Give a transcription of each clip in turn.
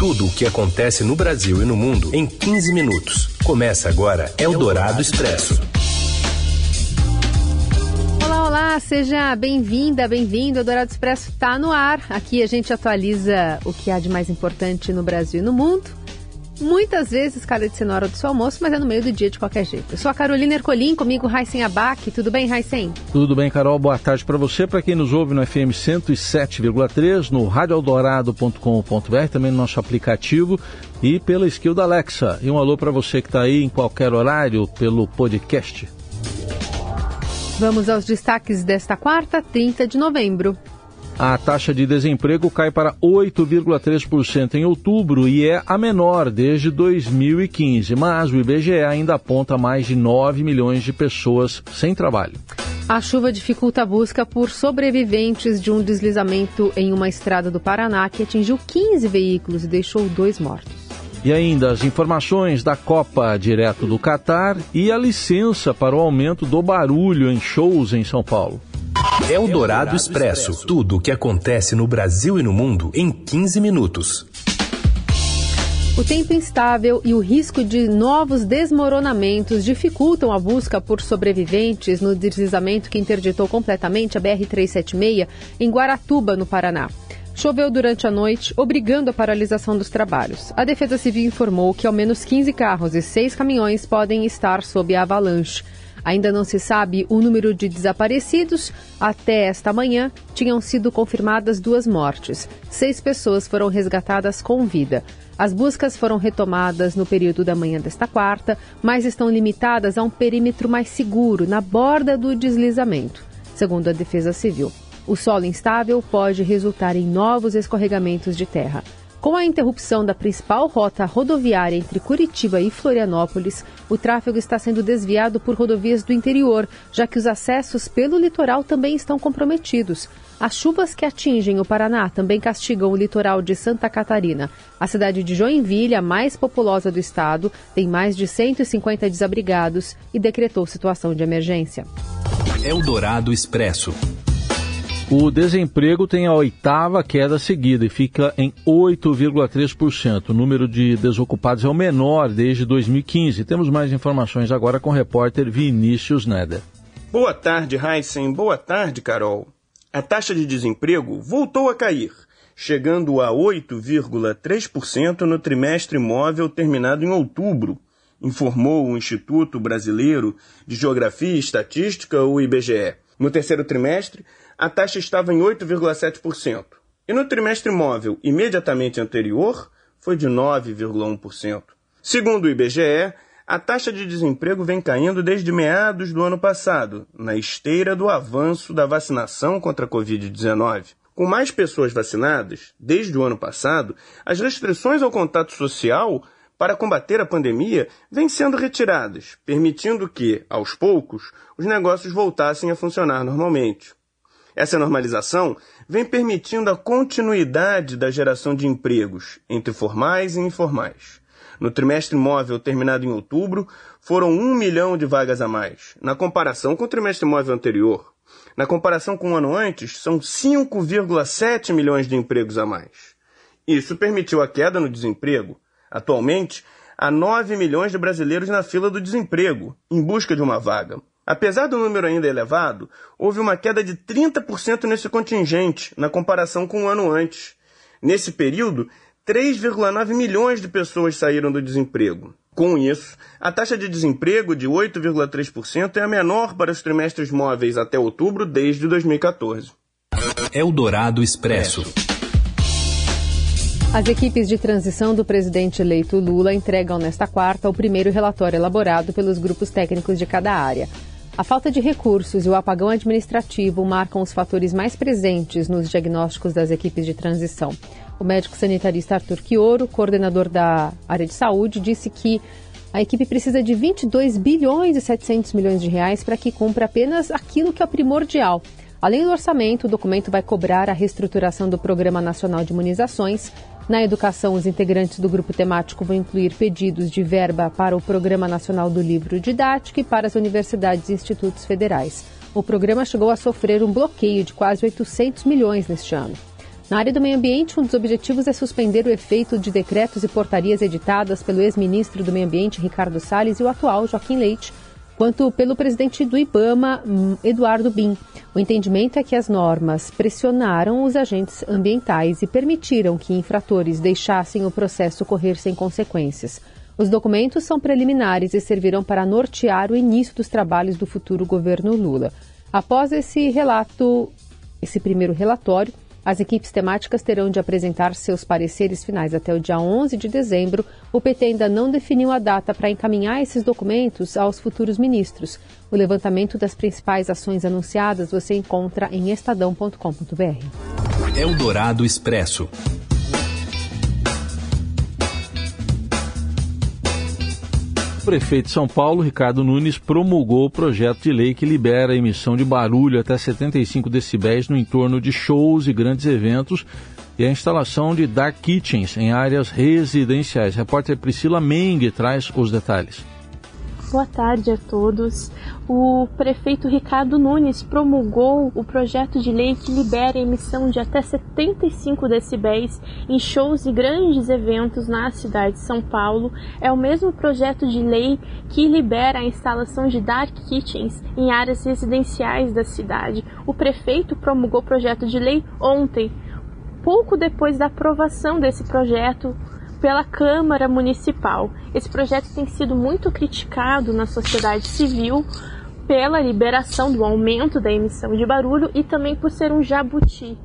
Tudo o que acontece no Brasil e no mundo em 15 minutos. Começa agora Eldorado Expresso. Olá, olá, seja bem-vinda, bem-vindo. O Dourado Expresso está no ar. Aqui a gente atualiza o que há de mais importante no Brasil e no mundo muitas vezes cara de ser na hora do seu almoço, mas é no meio do dia de qualquer jeito. Eu sou a Carolina Ercolim, comigo Raicen Abac. Tudo bem, Raicen? Tudo bem, Carol. Boa tarde para você, para quem nos ouve no FM 107,3, no radioeldorado.com.br, também no nosso aplicativo e pela skill da Alexa. E um alô para você que está aí em qualquer horário pelo podcast. Vamos aos destaques desta quarta, 30 de novembro. A taxa de desemprego cai para 8,3% em outubro e é a menor desde 2015, mas o IBGE ainda aponta mais de 9 milhões de pessoas sem trabalho. A chuva dificulta a busca por sobreviventes de um deslizamento em uma estrada do Paraná que atingiu 15 veículos e deixou dois mortos. E ainda as informações da Copa direto do Catar e a licença para o aumento do barulho em shows em São Paulo. Eldorado Expresso. Tudo o que acontece no Brasil e no mundo em 15 minutos. O tempo instável e o risco de novos desmoronamentos dificultam a busca por sobreviventes no deslizamento que interditou completamente a BR-376 em Guaratuba, no Paraná. Choveu durante a noite, obrigando a paralisação dos trabalhos. A Defesa Civil informou que ao menos 15 carros e 6 caminhões podem estar sob a avalanche. Ainda não se sabe o número de desaparecidos. Até esta manhã, tinham sido confirmadas duas mortes. Seis pessoas foram resgatadas com vida. As buscas foram retomadas no período da manhã desta quarta, mas estão limitadas a um perímetro mais seguro, na borda do deslizamento, segundo a Defesa Civil. O solo instável pode resultar em novos escorregamentos de terra. Com a interrupção da principal rota rodoviária entre Curitiba e Florianópolis, o tráfego está sendo desviado por rodovias do interior, já que os acessos pelo litoral também estão comprometidos. As chuvas que atingem o Paraná também castigam o litoral de Santa Catarina. A cidade de Joinville, a mais populosa do estado, tem mais de 150 desabrigados e decretou situação de emergência. Eldorado Expresso. O desemprego tem a oitava queda seguida e fica em 8,3%. O número de desocupados é o menor desde 2015. Temos mais informações agora com o repórter Vinícius Neder. Boa tarde, Heisen. Boa tarde, Carol. A taxa de desemprego voltou a cair, chegando a 8,3% no trimestre móvel terminado em outubro, informou o Instituto Brasileiro de Geografia e Estatística, o IBGE. No terceiro trimestre, a taxa estava em 8,7%. E no trimestre móvel imediatamente anterior, foi de 9,1%. Segundo o IBGE, a taxa de desemprego vem caindo desde meados do ano passado, na esteira do avanço da vacinação contra a Covid-19. Com mais pessoas vacinadas, desde o ano passado, as restrições ao contato social para combater a pandemia vêm sendo retiradas, permitindo que, aos poucos, os negócios voltassem a funcionar normalmente. Essa normalização vem permitindo a continuidade da geração de empregos entre formais e informais. No trimestre móvel terminado em outubro, foram um milhão de vagas a mais, na comparação com o trimestre móvel anterior. Na comparação com o ano antes, são 5,7 milhões de empregos a mais. Isso permitiu a queda no desemprego. Atualmente, há 9 milhões de brasileiros na fila do desemprego, em busca de uma vaga. Apesar do número ainda elevado, houve uma queda de 30% nesse contingente, na comparação com o um ano antes. Nesse período, 3,9 milhões de pessoas saíram do desemprego. Com isso, a taxa de desemprego de 8,3% é a menor para os trimestres móveis até outubro desde 2014. Eldorado Expresso. As equipes de transição do presidente eleito Lula entregam nesta quarta o primeiro relatório elaborado pelos grupos técnicos de cada área. A falta de recursos e o apagão administrativo marcam os fatores mais presentes nos diagnósticos das equipes de transição. O médico sanitarista Arthur Quioro, coordenador da área de saúde, disse que a equipe precisa de 22 bilhões e 700 milhões de reais para que cumpra apenas aquilo que é primordial. Além do orçamento, o documento vai cobrar a reestruturação do Programa Nacional de Imunizações, na educação, os integrantes do grupo temático vão incluir pedidos de verba para o Programa Nacional do Livro Didático e para as universidades e institutos federais. O programa chegou a sofrer um bloqueio de quase 800 milhões neste ano. Na área do meio ambiente, um dos objetivos é suspender o efeito de decretos e portarias editadas pelo ex-ministro do Meio Ambiente, Ricardo Salles, e o atual Joaquim Leite, quanto pelo presidente do IBAMA, hum, Eduardo Bin. O entendimento é que as normas pressionaram os agentes ambientais e permitiram que infratores deixassem o processo correr sem consequências. Os documentos são preliminares e servirão para nortear o início dos trabalhos do futuro governo Lula. Após esse relato, esse primeiro relatório, as equipes temáticas terão de apresentar seus pareceres finais até o dia 11 de dezembro. O PT ainda não definiu a data para encaminhar esses documentos aos futuros ministros. O levantamento das principais ações anunciadas você encontra em estadão.com.br. Eldorado Expresso. Prefeito de São Paulo, Ricardo Nunes, promulgou o projeto de lei que libera a emissão de barulho até 75 decibéis no entorno de shows e grandes eventos e a instalação de dark kitchens em áreas residenciais. A repórter Priscila Meng traz os detalhes. Boa tarde a todos. O prefeito Ricardo Nunes promulgou o projeto de lei que libera a emissão de até 75 decibéis em shows e grandes eventos na cidade de São Paulo. É o mesmo projeto de lei que libera a instalação de dark kitchens em áreas residenciais da cidade. O prefeito promulgou o projeto de lei ontem, pouco depois da aprovação desse projeto pela Câmara Municipal. Esse projeto tem sido muito criticado na sociedade civil pela liberação do aumento da emissão de barulho e também por ser um jabuti,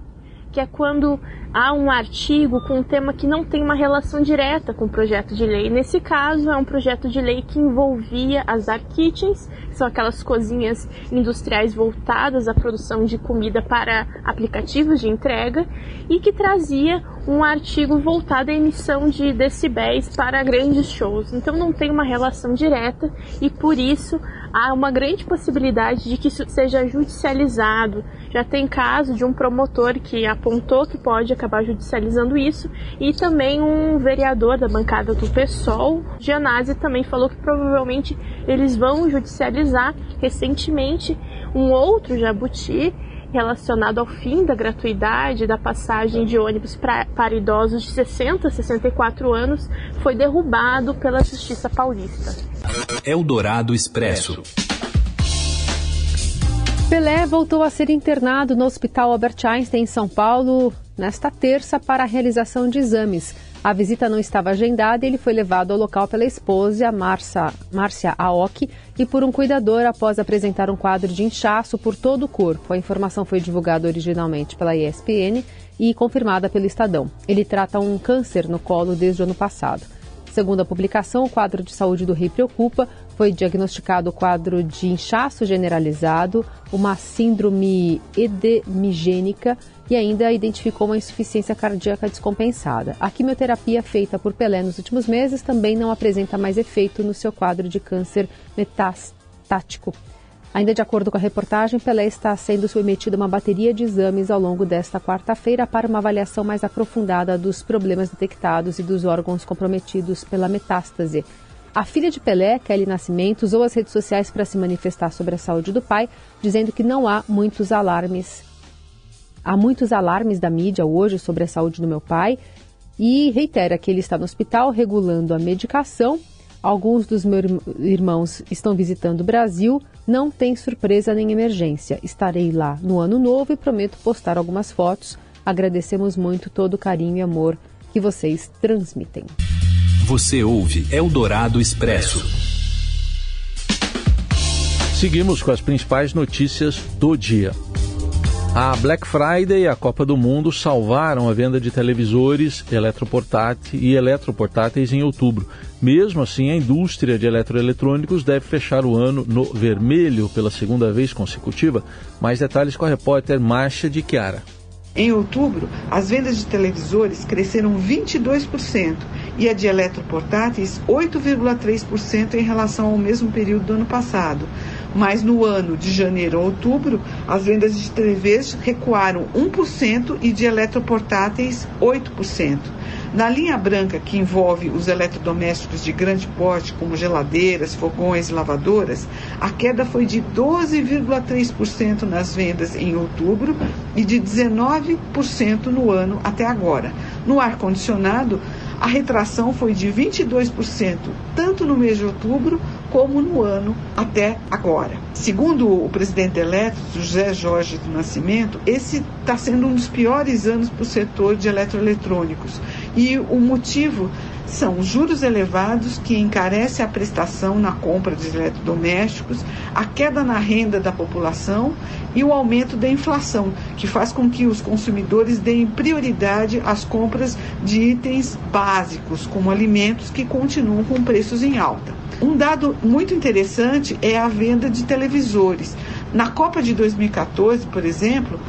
que é quando há um artigo com um tema que não tem uma relação direta com o projeto de lei. Nesse caso, é um projeto de lei que envolvia as dark kitchens, que são aquelas cozinhas industriais voltadas à produção de comida para aplicativos de entrega, e que trazia um artigo voltado à emissão de decibéis para grandes shows. Então não tem uma relação direta e por isso há uma grande possibilidade de que isso seja judicializado. Já tem caso de um promotor que apontou que pode acabar judicializando isso e também um vereador da bancada do PSOL, Gianazzi, também falou que provavelmente eles vão judicializar recentemente um outro jabuti relacionado ao fim da gratuidade da passagem de ônibus pra, para idosos de 60 a 64 anos foi derrubado pela Justiça Paulista. Eldorado Expresso. Pelé voltou a ser internado no Hospital Albert Einstein em São Paulo nesta terça para a realização de exames. A visita não estava agendada e ele foi levado ao local pela esposa, Márcia Aoki, e por um cuidador após apresentar um quadro de inchaço por todo o corpo. A informação foi divulgada originalmente pela ESPN e confirmada pelo Estadão. Ele trata um câncer no colo desde o ano passado. Segundo a publicação, o quadro de saúde do rei preocupa. Foi diagnosticado o quadro de inchaço generalizado, uma síndrome edemigênica e ainda identificou uma insuficiência cardíaca descompensada. A quimioterapia feita por Pelé nos últimos meses também não apresenta mais efeito no seu quadro de câncer metastático. Ainda de acordo com a reportagem, Pelé está sendo submetido a uma bateria de exames ao longo desta quarta-feira para uma avaliação mais aprofundada dos problemas detectados e dos órgãos comprometidos pela metástase. A filha de Pelé, Kelly Nascimento, usou as redes sociais para se manifestar sobre a saúde do pai, dizendo que não há muitos alarmes. Há muitos alarmes da mídia hoje sobre a saúde do meu pai e reitera que ele está no hospital regulando a medicação Alguns dos meus irmãos estão visitando o Brasil. Não tem surpresa nem emergência. Estarei lá no ano novo e prometo postar algumas fotos. Agradecemos muito todo o carinho e amor que vocês transmitem. Você ouve Eldorado Expresso. Seguimos com as principais notícias do dia. A Black Friday e a Copa do Mundo salvaram a venda de televisores eletroportáteis e eletroportáteis em outubro. Mesmo assim, a indústria de eletroeletrônicos deve fechar o ano no vermelho pela segunda vez consecutiva. Mais detalhes com a repórter Marcia de Chiara. Em outubro, as vendas de televisores cresceram 22% e a de eletroportáteis 8,3% em relação ao mesmo período do ano passado. Mas no ano de janeiro a outubro, as vendas de TVs recuaram 1% e de eletroportáteis 8%. Na linha branca, que envolve os eletrodomésticos de grande porte, como geladeiras, fogões e lavadoras, a queda foi de 12,3% nas vendas em outubro e de 19% no ano até agora. No ar-condicionado, a retração foi de 22%, tanto no mês de outubro como no ano até agora. Segundo o presidente eleito, José Jorge do Nascimento, esse está sendo um dos piores anos para o setor de eletroeletrônicos. E o motivo são os juros elevados que encarecem a prestação na compra de eletrodomésticos, a queda na renda da população e o aumento da inflação, que faz com que os consumidores deem prioridade às compras de itens básicos, como alimentos que continuam com preços em alta. Um dado muito interessante é a venda de televisores. Na Copa de 2014, por exemplo,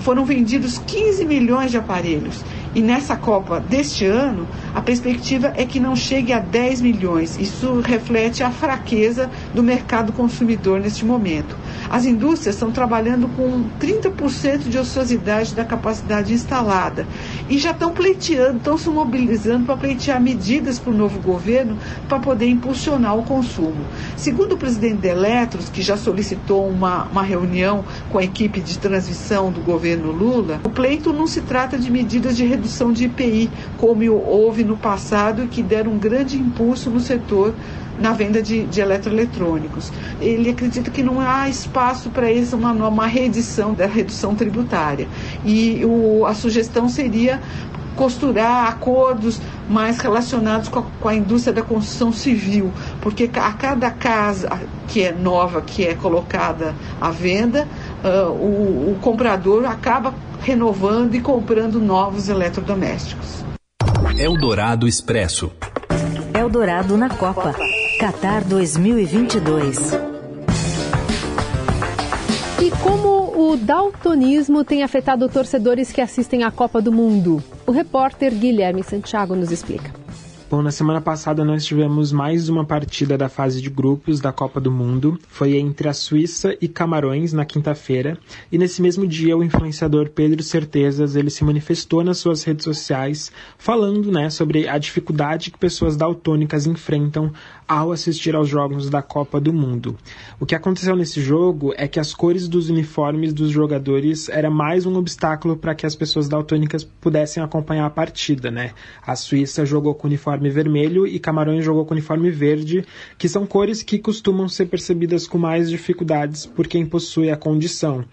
foram vendidos 15 milhões de aparelhos e nessa Copa deste ano, a perspectiva é que não chegue a 10 milhões. Isso reflete a fraqueza do mercado consumidor neste momento. As indústrias estão trabalhando com 30% de ociosidade da capacidade instalada e já estão pleiteando, estão se mobilizando para pleitear medidas para o novo governo para poder impulsionar o consumo. Segundo o presidente da Eletros, que já solicitou uma, uma reunião com a equipe de transição do governo Lula, o pleito não se trata de medidas de redução de IPI, como houve no passado e que deram um grande impulso no setor na venda de, de eletroeletrônicos. Ele acredita que não há espaço para isso, uma, uma reedição da redução tributária. E o, a sugestão seria costurar acordos mais relacionados com a, com a, indústria da construção civil, porque a cada casa que é nova, que é colocada à venda, uh, o, o comprador acaba renovando e comprando novos eletrodomésticos. Eldorado Expresso. Eldorado na Copa. Qatar 2022. E como o daltonismo tem afetado torcedores que assistem à Copa do Mundo? O repórter Guilherme Santiago nos explica. Bom, na semana passada nós tivemos mais uma partida da fase de grupos da Copa do Mundo. Foi entre a Suíça e Camarões na quinta-feira. E nesse mesmo dia o influenciador Pedro Certezas ele se manifestou nas suas redes sociais falando, né, sobre a dificuldade que pessoas daltônicas enfrentam ao assistir aos jogos da Copa do Mundo. O que aconteceu nesse jogo é que as cores dos uniformes dos jogadores era mais um obstáculo para que as pessoas daltônicas pudessem acompanhar a partida, né? A Suíça jogou com uniforme vermelho e Camarões jogou com uniforme verde, que são cores que costumam ser percebidas com mais dificuldades por quem possui a condição.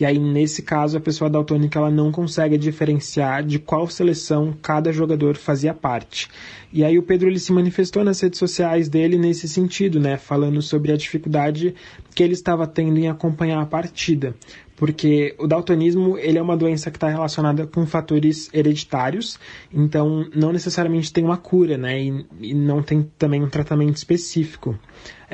E aí, nesse caso, a pessoa daltônica ela não consegue diferenciar de qual seleção cada jogador fazia parte. E aí o Pedro ele se manifestou nas redes sociais dele nesse sentido, né, falando sobre a dificuldade que ele estava tendo em acompanhar a partida, porque o daltonismo ele é uma doença que está relacionada com fatores hereditários, então não necessariamente tem uma cura, né, e, e não tem também um tratamento específico.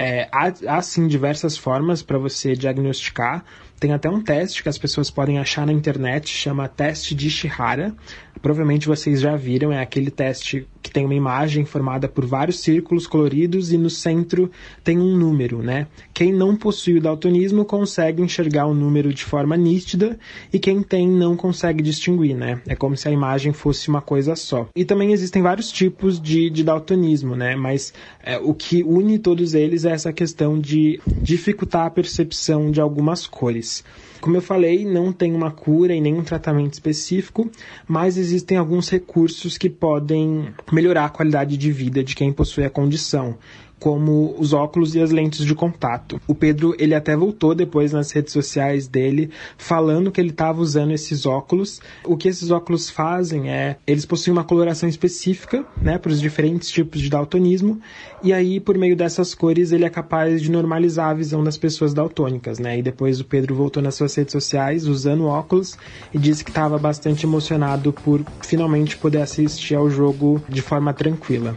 É, há, há sim diversas formas para você diagnosticar. Tem até um teste que as pessoas podem achar na internet, chama teste de Shihara. Provavelmente vocês já viram, é aquele teste que tem uma imagem formada por vários círculos coloridos e no centro tem um número, né? Quem não possui o daltonismo consegue enxergar o número de forma nítida e quem tem não consegue distinguir, né? É como se a imagem fosse uma coisa só. E também existem vários tipos de, de daltonismo, né? Mas é, o que une todos eles é essa questão de dificultar a percepção de algumas cores. Como eu falei, não tem uma cura e nenhum tratamento específico, mas existem alguns recursos que podem melhorar a qualidade de vida de quem possui a condição como os óculos e as lentes de contato. O Pedro, ele até voltou depois nas redes sociais dele falando que ele estava usando esses óculos. O que esses óculos fazem é, eles possuem uma coloração específica, né, para os diferentes tipos de daltonismo, e aí por meio dessas cores ele é capaz de normalizar a visão das pessoas daltônicas, né? E depois o Pedro voltou nas suas redes sociais usando óculos e disse que estava bastante emocionado por finalmente poder assistir ao jogo de forma tranquila.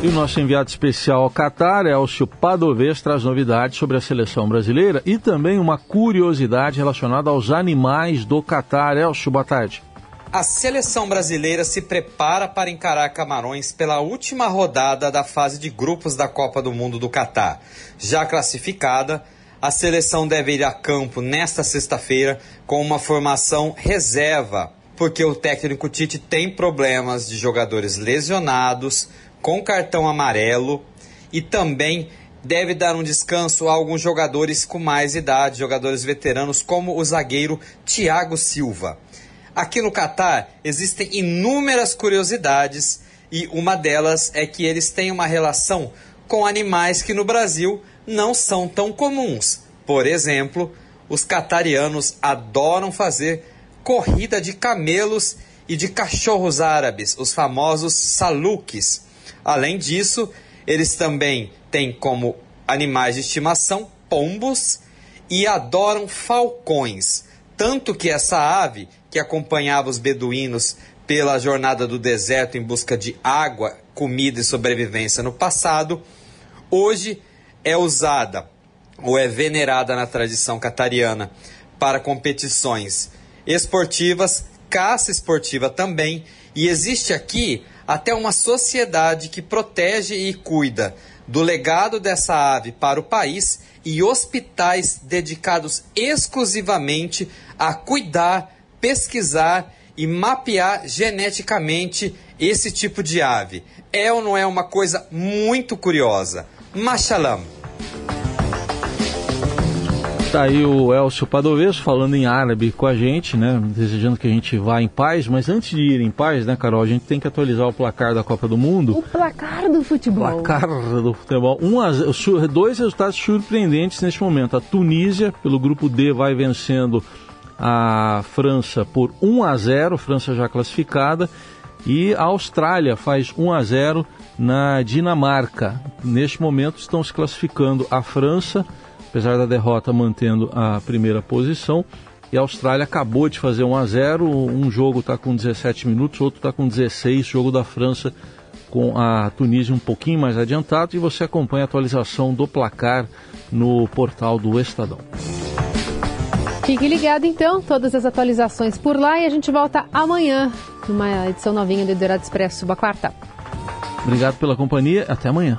E o nosso enviado especial ao Catar, Elcio Padovez, traz novidades sobre a seleção brasileira e também uma curiosidade relacionada aos animais do Catar. Elcio, boa tarde. A seleção brasileira se prepara para encarar Camarões pela última rodada da fase de grupos da Copa do Mundo do Catar. Já classificada, a seleção deve ir a campo nesta sexta-feira com uma formação reserva porque o técnico Tite tem problemas de jogadores lesionados, com cartão amarelo e também deve dar um descanso a alguns jogadores com mais idade, jogadores veteranos, como o zagueiro Thiago Silva. Aqui no Catar existem inúmeras curiosidades e uma delas é que eles têm uma relação com animais que no Brasil não são tão comuns. Por exemplo, os catarianos adoram fazer corrida de camelos e de cachorros árabes, os famosos saluques. Além disso, eles também têm como animais de estimação pombos e adoram falcões. Tanto que essa ave, que acompanhava os beduínos pela jornada do deserto em busca de água, comida e sobrevivência no passado, hoje é usada ou é venerada na tradição catariana para competições esportivas, caça esportiva também, e existe aqui até uma sociedade que protege e cuida do legado dessa ave para o país e hospitais dedicados exclusivamente a cuidar, pesquisar e mapear geneticamente esse tipo de ave. É ou não é uma coisa muito curiosa? Mashallah. Tá aí o Elcio Padoveso falando em árabe com a gente, né? Desejando que a gente vá em paz, mas antes de ir em paz, né, Carol, a gente tem que atualizar o placar da Copa do Mundo. O placar do futebol. Placar do futebol. Um a, dois resultados surpreendentes neste momento. A Tunísia, pelo grupo D, vai vencendo a França por 1 a 0, França já classificada, e a Austrália faz 1 a 0 na Dinamarca. Neste momento estão se classificando a França apesar da derrota mantendo a primeira posição. E a Austrália acabou de fazer 1 a 0 um jogo está com 17 minutos, outro está com 16, jogo da França com a Tunísia um pouquinho mais adiantado e você acompanha a atualização do placar no portal do Estadão. Fique ligado então, todas as atualizações por lá e a gente volta amanhã numa edição novinha do Eldorado Expresso, boa quarta. Obrigado pela companhia, até amanhã.